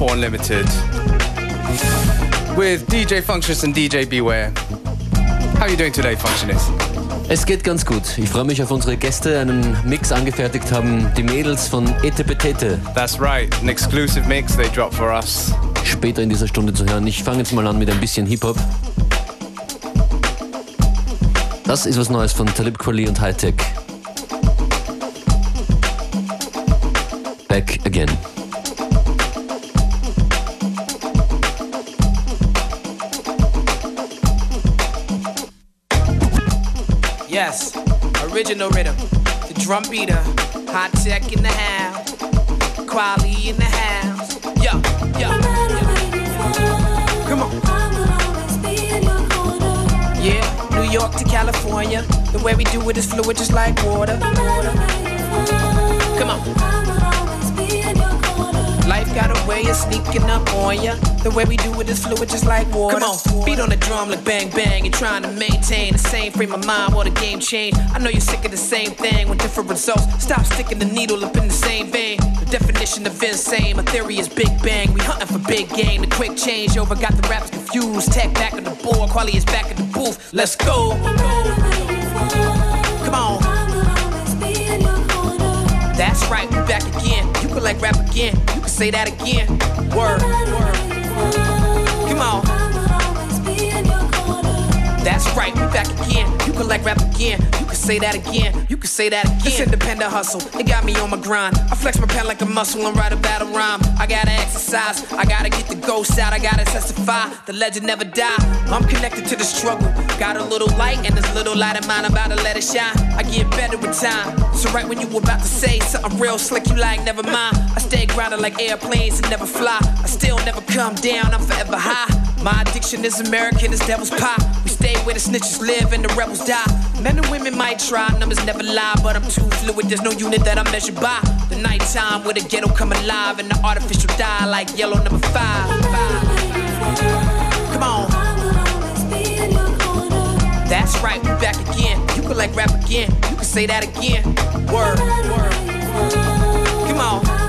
4 Unlimited with DJ Functionist and DJ Beware. How are you doing today, Functionist? Es geht ganz gut. Ich freue mich auf unsere Gäste, einen Mix angefertigt haben, die Mädels von Etepetete. That's right, an exclusive mix they dropped for us. Später in dieser Stunde zu hören. Ich fange jetzt mal an mit ein bisschen Hip-Hop. Das ist was Neues von Talib Kweli und Hightech. Back again. Original rhythm. The drum beater, hot tech in the house, Kweli in the house. Yo, yo, Come on. Yeah, New York to California. The way we do it is fluid, just like water. Come on. Got a way of sneaking up on ya. The way we do it is fluid, just like water. Come on, beat on the drum like bang bang. You're trying to maintain the same frame of mind while the game change. I know you're sick of the same thing with different results. Stop sticking the needle up in the same vein. The definition of insane, my theory is big bang. We hunting for big game. The quick change over got the rappers confused. Tek back on the board, Kweli is back in the booth. Let's go. Come on. That's right, we back again. You can like rap again. Say that again. Word. Word. Come on. That's right, we back again. You like rap again. You say that again. You can say that again. This independent hustle, it got me on my grind. I flex my pen like a muscle and write a battle rhyme. I gotta exercise, I gotta get the ghost out, I gotta testify. The legend never die. I'm connected to the struggle. Got a little light and this little light of mine, I'm about to let it shine. I get better with time. So right when you were about to say something real slick, you like never mind. I stay grounded like airplanes and never fly. I still never come down, I'm forever high. My addiction is American, it's devil's pie. We stay where the snitches live and the rebels die. Men and women might try, numbers never lie, but I'm too fluid. There's no unit that I measure by. The nighttime where the ghetto come alive and the artificial die like yellow number five. Come on. That's right, we back again. You can like rap again. You can say that again. Word, word. Come on.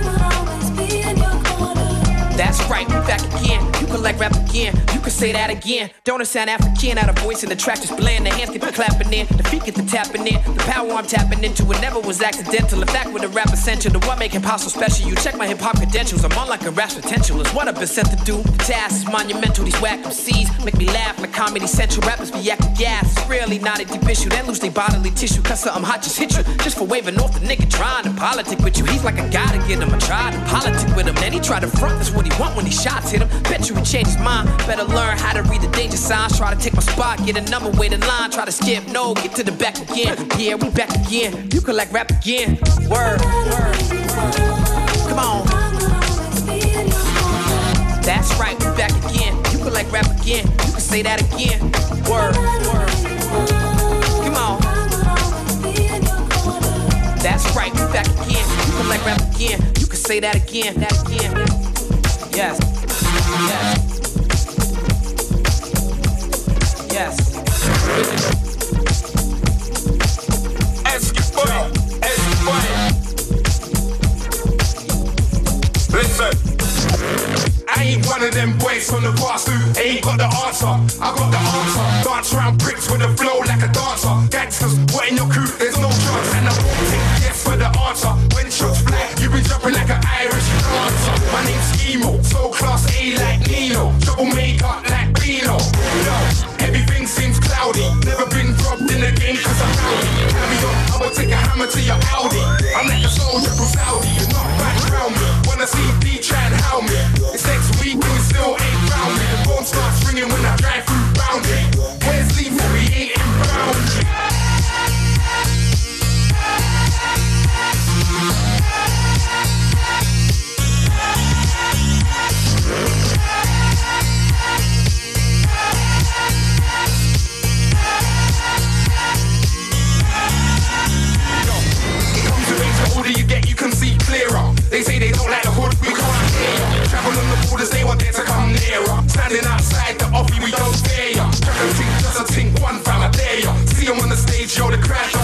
That's right, we back again. You can like rap again. You can say that again. Don't it sound African? Out of voice in the track just blend. The hands keep clapping in, the feet get the tapping in. The power I'm tapping into it never was accidental. In fact, with the rap essential, the what make hip hop so special. You check my hip hop credentials. I'm on like a rap's potential. It's what I've been sent to do. The task is monumental. These whack MCs make me laugh like comedy central. Rappers be acting gas. It's really not a deep issue. They lose their bodily tissue. Cause something hot just hit you. Just for waving off the nigga trying to politic with you. He's like a guy to get him. I tried to politic with him. Then he tried to front. That's what he want when he shots hit him. Bet you he changed his mind. Better learn how to read the danger signs. Try to take my spot, get a number, wait in line. Try to skip, no, get to the back again. Yeah, we back again. You like rap again. Word, word. Come on. That's right, we back again. You like rap again. You can say that again. Word, word. Come on. That's right, we back again. You can like rap again. You can say that again. That again. Yes. Yes. Yes. Listen. I ain't one of them boys from the past who ain't got the answer. I got the answer. Dance around bricks with a flow like a dancer. Gangsters, Troublemaker like Pino. Everything seems cloudy. Never been robbed in the game cause I'm rowdy. Carry on, I'ma take a hammer to your Audi. I'm like a soldier from Saudi. You're not back around me. Wanna see D try and howl me. Cause they want there to come nearer. Standing outside the offie, we don't stare ya. Strap a tink, just a tink, one fam, I dare ya. See them on the stage, yo, the crowd.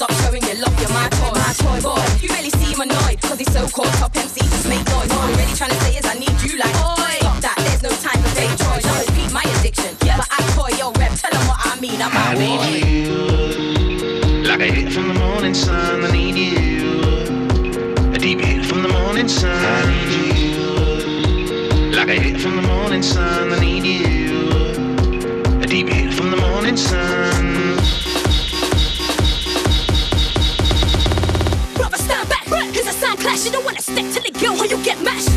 Stop showing your love, you're my toy, my toy boy. You really seem annoyed, cause he's so called top MC, just make noise. What I'm really trying to say is I need you like, Oi. stop that, there's no time for day choice. I'll repeat my addiction, yeah. but I toy your rep, tell him what I mean, I'm I need boy. you, like a hit from the morning sun, I need you. A deep hit from the morning sun, I need you. Like a hit from the morning sun, I need you. A deep hit from the morning sun. You don't wanna stick to the girl, or you get mashed.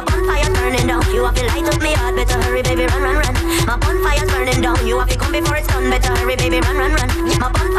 My bonfire's burning down. You have to light up me heart. Better hurry, baby, run, run, run. My bonfire's burning down. You have to come before it's done. Better hurry, baby, run, run, run. My bonfire's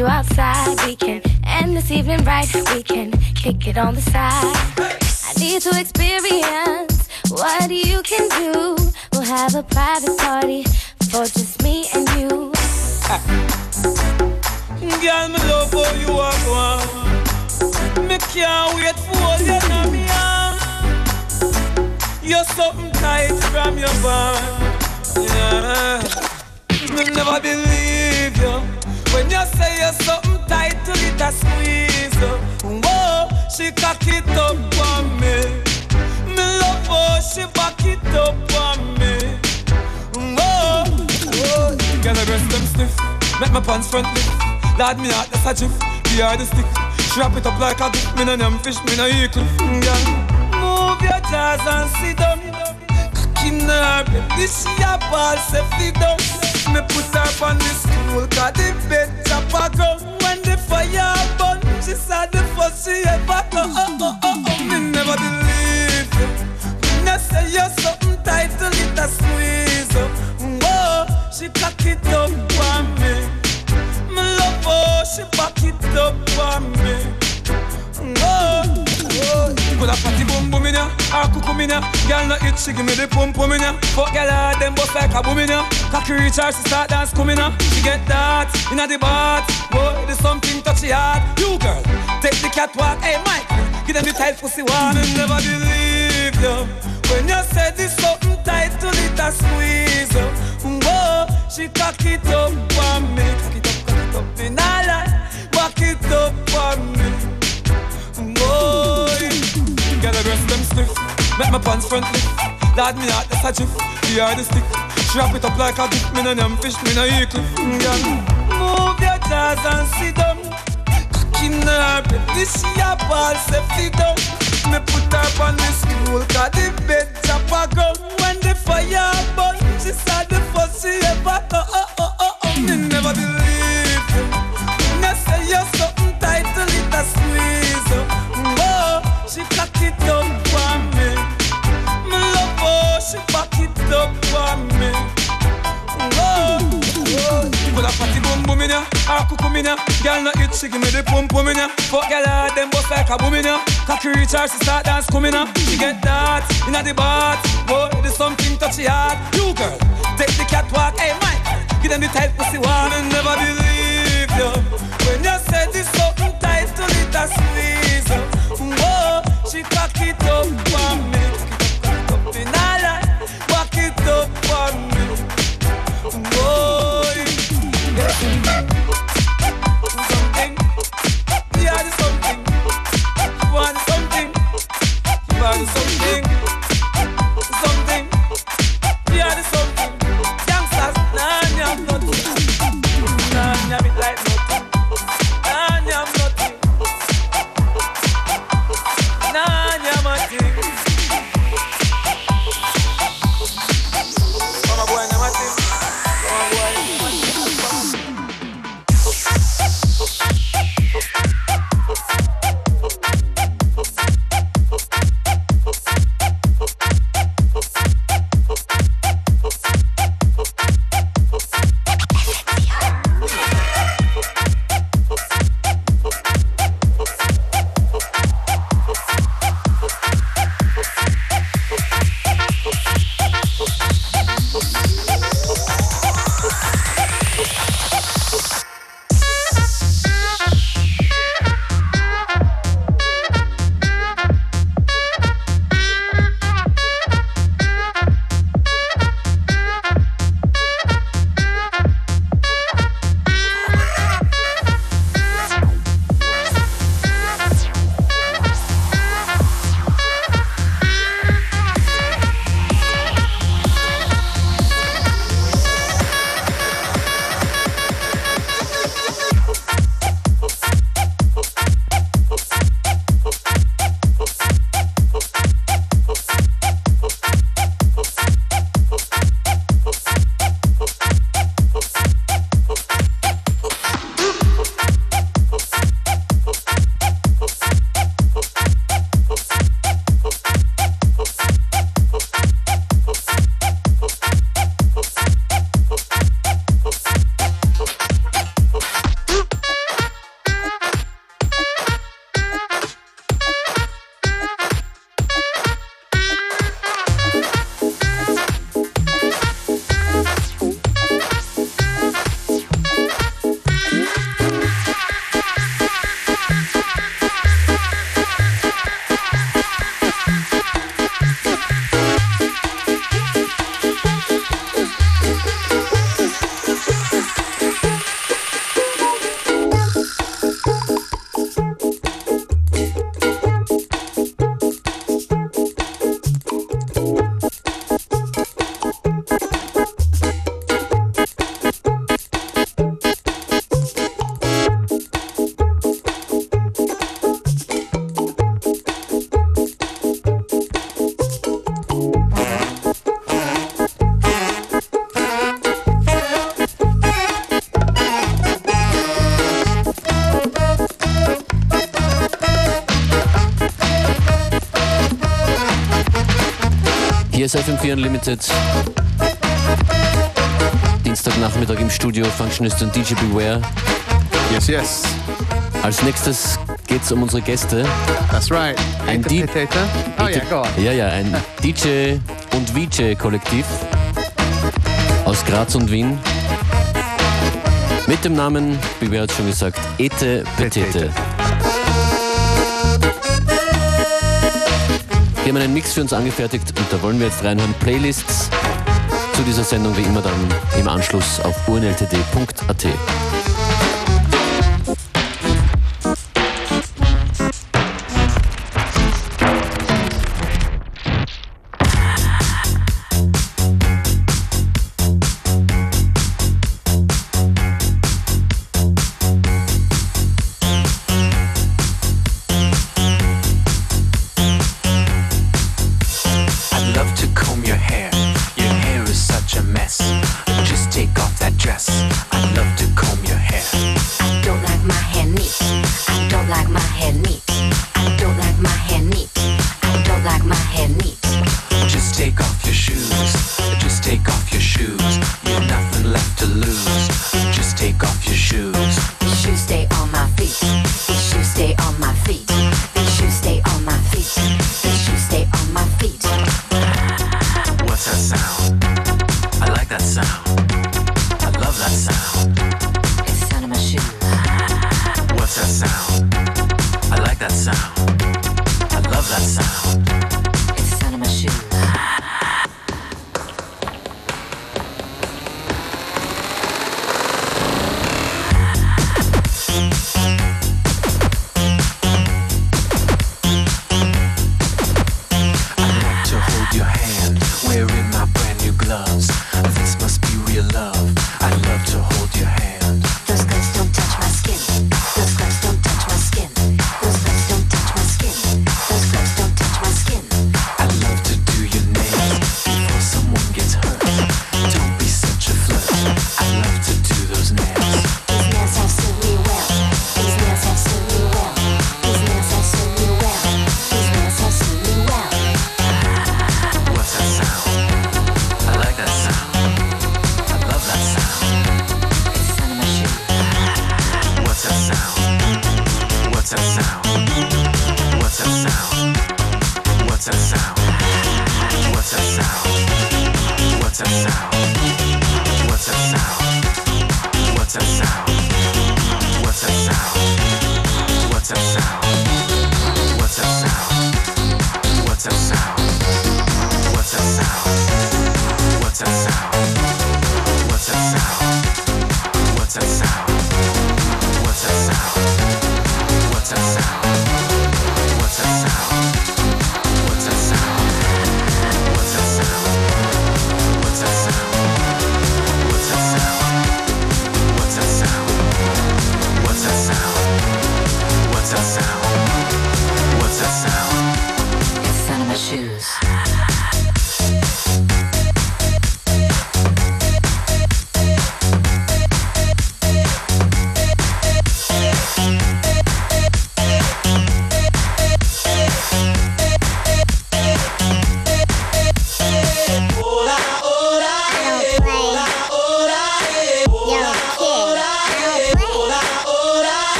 you outside? We can end this evening right. We can kick it on the side. I need to experience what you can do. We'll have a private party for just me and you. Girl, love you. Me can't wait for you in me. You're something tight from your bond. Yeah. Me never believe you when you say you're something tight to it a squeeze. Whoa, she cock it up on me. Me love how she back it up on me. Whoa, whoa. Girl, the rest them stiff. Make my pants front lift. Lad me out, that's a jiff. The hard stick. Strap it up like a gift. Me no name fish, me no cliff. Girl, move your jaws and sit down. Cocky nerve, this a ball, safety down. Me put her on the stool, cause the bed chop a go. When the fire burn, she said the first she ever go. Oh, oh, oh, oh, oh. Me never believe you. Me no say you're something tight it a squeeze. oh. Whoa, she cock it up she back it up on me. Whoa, whoa. Put a fatty boom boom in ya, a cuckoo in ya. Girl no itch, she give me the pum pum in ya. Fuck girl hard, them bust like a boom in ya. Cocky reach her, she start dance coming ya. She get that inna the bath. Boy, there's something touchy hard. You girl, take the catwalk. Hey Mike, give them the tight pussy one and never believe you. When you said this something tight to it a squeeze. you. Whoa, she cock it up on me. Cock it up, cock it up in up on me. Boy, get a rest them stiff. Make my pants front lift. Lad me out, that's a jiff. The hard stick. Strap it up like a gift. Me no name fish, me no eat cliff. Girl, move your jaws and sit down. Cocky nerve, this a ball, safety down. Me put her on the stool, cause the bed chop a go. When the fire burn, she said the she ever go. Oh, oh, oh, oh. Me never believe cuckoo me now. Girl no itch, she give me the pump pum me now. Fuck girl hard, them bust like a boom me now. Cocky reach her, she start dance coming now. She get that inna the bath, boy there's something touchy hard. You girl, take the catwalk, hey Mike, give them the tight pussy one and never believe you when you say this something tight to it, that's reason. Whoa, she cock it up for me. Ist FM4 Unlimited. Dienstagnachmittag im Studio, Functionist und DJ Beware. Yes, yes. Als nächstes geht's um unsere Gäste. That's right. Ein Petete. Oh yeah, go on. Ja, ja, ein DJ und VJ-Kollektiv aus Graz und Wien. Mit dem Namen, wie wir hat schon gesagt, Ete Petete. Petete. Die haben einen Mix für uns angefertigt und da wollen wir jetzt reinhören. Playlists zu dieser Sendung wie immer dann im Anschluss auf urnltd.at. This must be real love. I'd love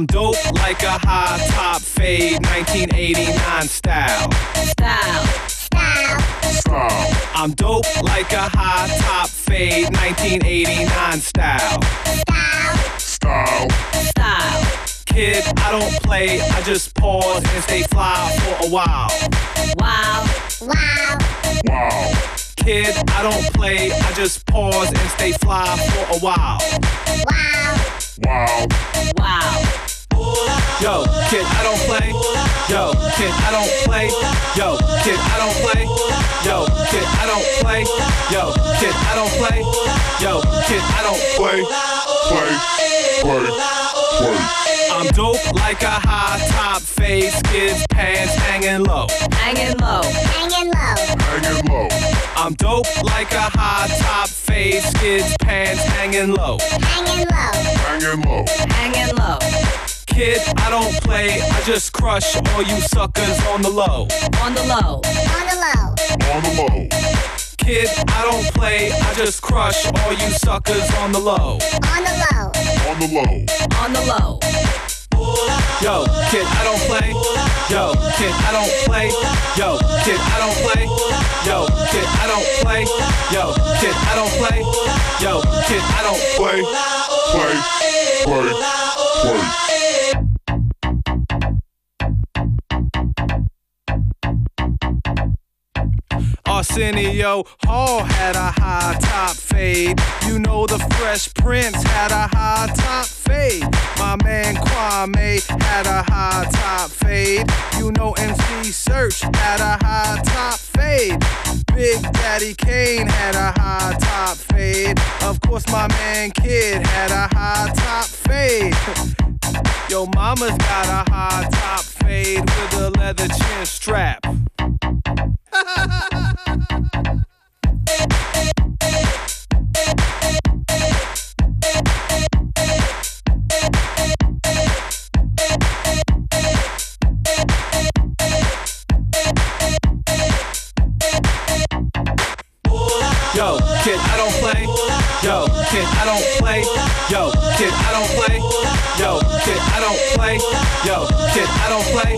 I'm dope like a high top fade 1989 style. Style. I'm dope like a high top fade 1989 style. Style. Style. Kid, I don't play, I just pause and stay fly for a while. Wow. Wow. Wow. Kid, I don't play, I just pause and stay fly for a while. Wow. Wow. Wow. Yo, kid, I don't play. Yo, kid, I don't play. Yo, kid, I don't play. Yo, kid, I don't play. Yo, kid, I don't play. Yo, kid, I don't play. Play, play, play. I'm dope like a high top fade, skids, pants hanging low. Hanging low. Hanging low. Hanging low. I'm dope like a high top fade, skids, pants hanging low. Hanging low. Hanging low. Hanging low kid, I don't play. I just crush all you suckers on the low. On the low. On the low. On the low. Kid, I don't play. I just crush all you suckers on the low. On the low. On the low. On the low. Yo, kid, I don't play. Yo, kid, I don't play. Yo, kid, I don't play. Yo, kid, I don't play. Yo, kid, I don't play. Yo, kid, I don't play. Play, play, play. play. Arsenio Hall had a high top fade. You know the Fresh Prince had a high top fade. My man Kwame had a high top fade. You know MC Serch had a high top fade. Big Daddy Kane had a high top fade. Of course, my man Kid had a high top fade. Yo, mama's got a high top fade with a leather chin strap. Yo, kid, I don't play. Yo, kid, I don't play. Yo, kid, I don't play. Yo, kid, I don't play. Yo, Kid, I don't play.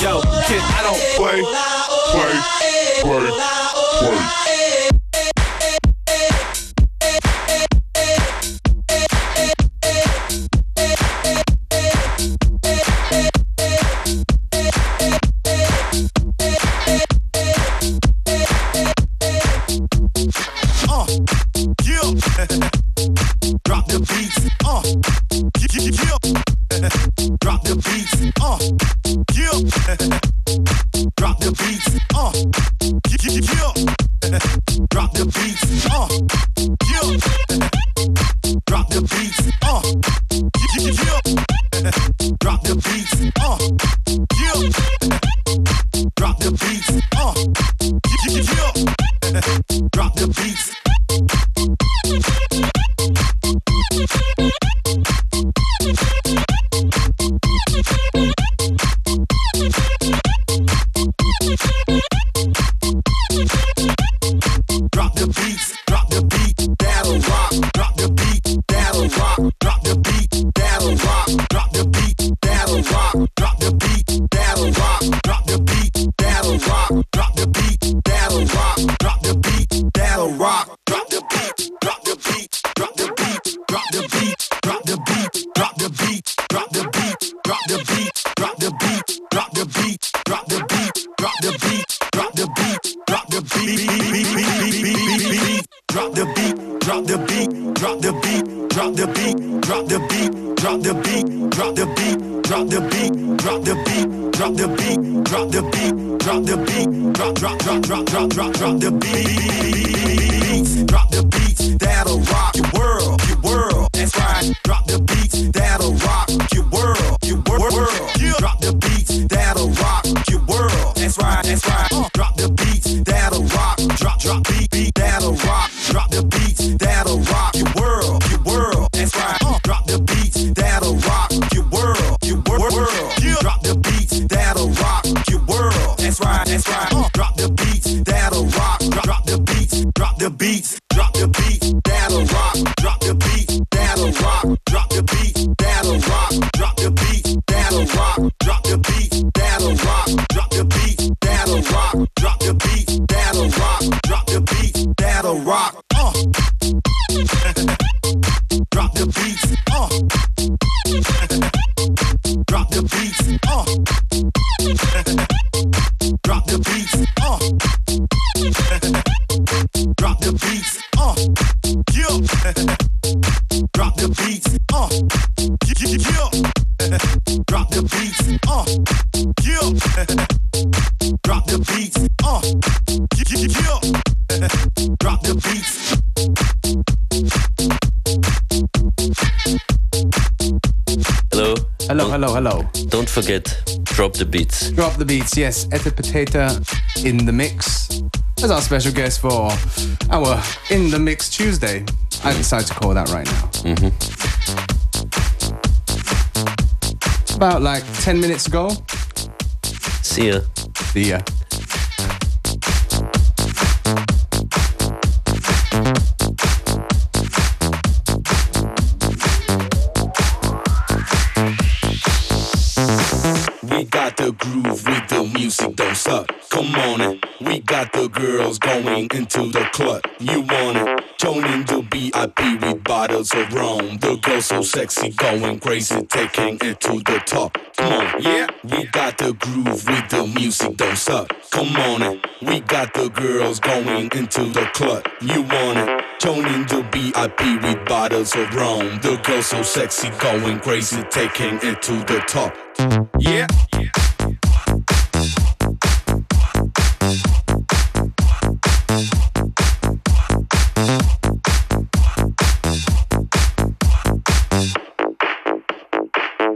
Yo, kid, I don't play. Play, play, play. play. The beats, yes, Etepetete in the mix as our special guest for our In the Mix Tuesday. I decide to call that right now. Mm-hmm. About like 10 minutes ago. See ya. See ya. With bottles of rum. The girl so sexy, going crazy, taking it to the top. Come on, yeah. We got the groove with the music, don't suck. Come on in. We got the girls going into the club. You want it? Joining the VIP with bottles of rum. The girl so sexy, going crazy, taking it to the top. Yeah.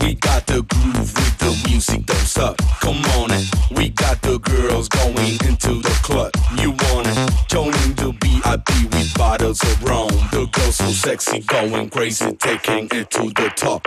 We got the groove with the music, don't suck. Come on in. We got the girls going into the club. You want it? Joining the VIP with bottles of rum. The girls so sexy, going crazy, taking it to the top.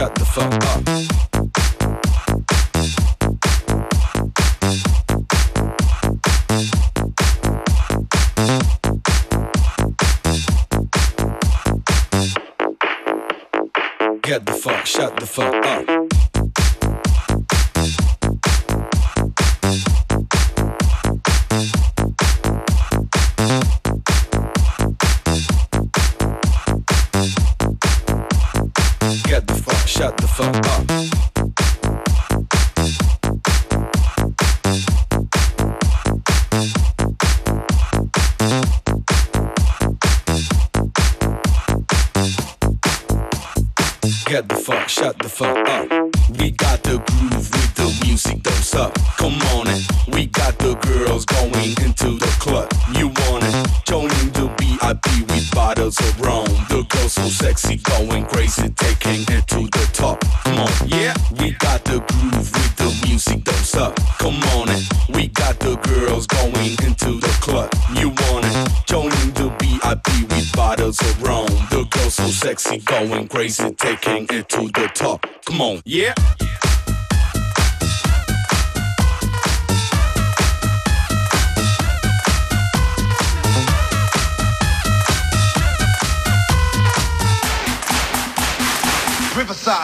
Shut the fuck up.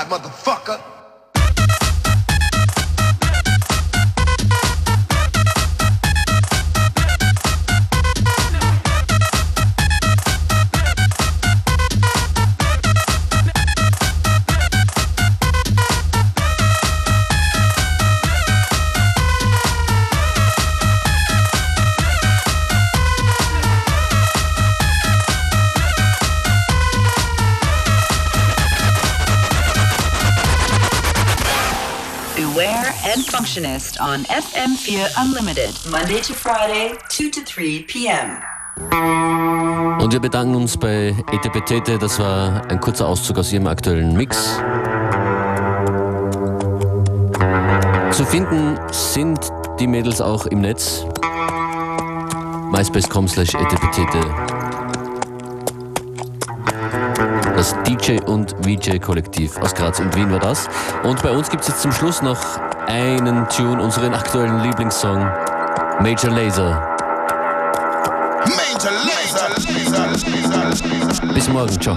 Motherfucker. Receptionist on FM4 Unlimited, Monday to Friday, 2 to 3 p.m. Und wir bedanken uns bei Etepetete. Das war ein kurzer Auszug aus ihrem aktuellen Mix. Zu finden sind die Mädels auch im Netz. myspace.com slash etepetete. Das DJ und VJ Kollektiv aus Graz und Wien war das. Und bei uns gibt es jetzt zum Schluss noch einen Tune, unseren aktuellen Lieblingssong, Major Laser. Major Laser. Bis morgen, ciao.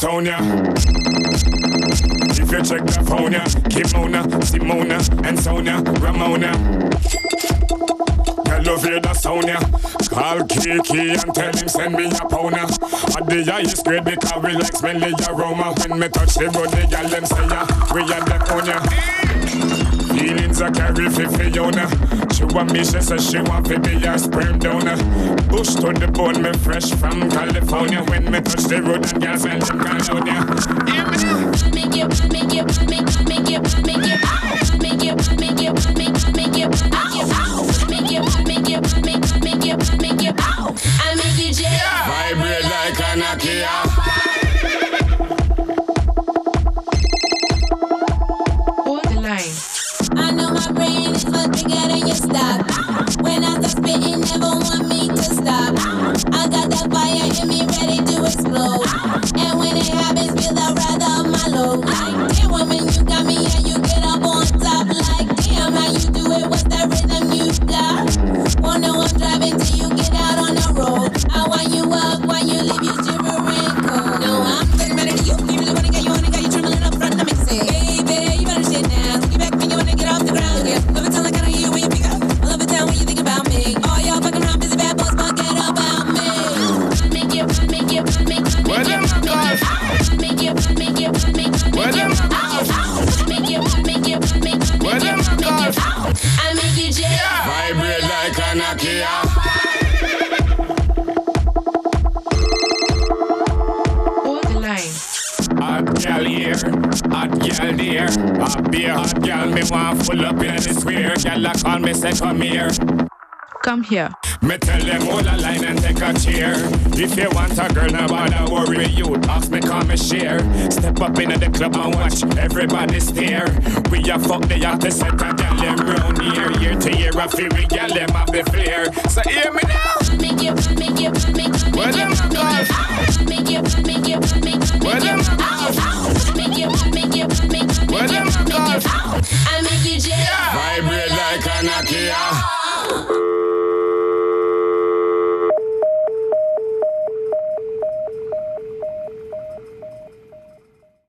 town, yeah. If you check the phone, yeah. Kimona, Simona, and Sonia, Ramona. Hello, the sound. Call Kiki and tell him send me a pound, At the highest grade because we like smelly aroma. When me touch the road, the gal them say, yeah. What me she say she want to be a sperm donor. Bush to the bone, me fresh from California. When me touch the road, and gas and California. cologne. Me? Make it, make it, make it, make it, make it. a girl, no bother don't you. Ask me, come and share. Step up in the club and watch everybody stare. We a fuck the artist, set a gal them round here. Year to year, I feel we gal them have the flair. So hear me now. Where them girls? Where them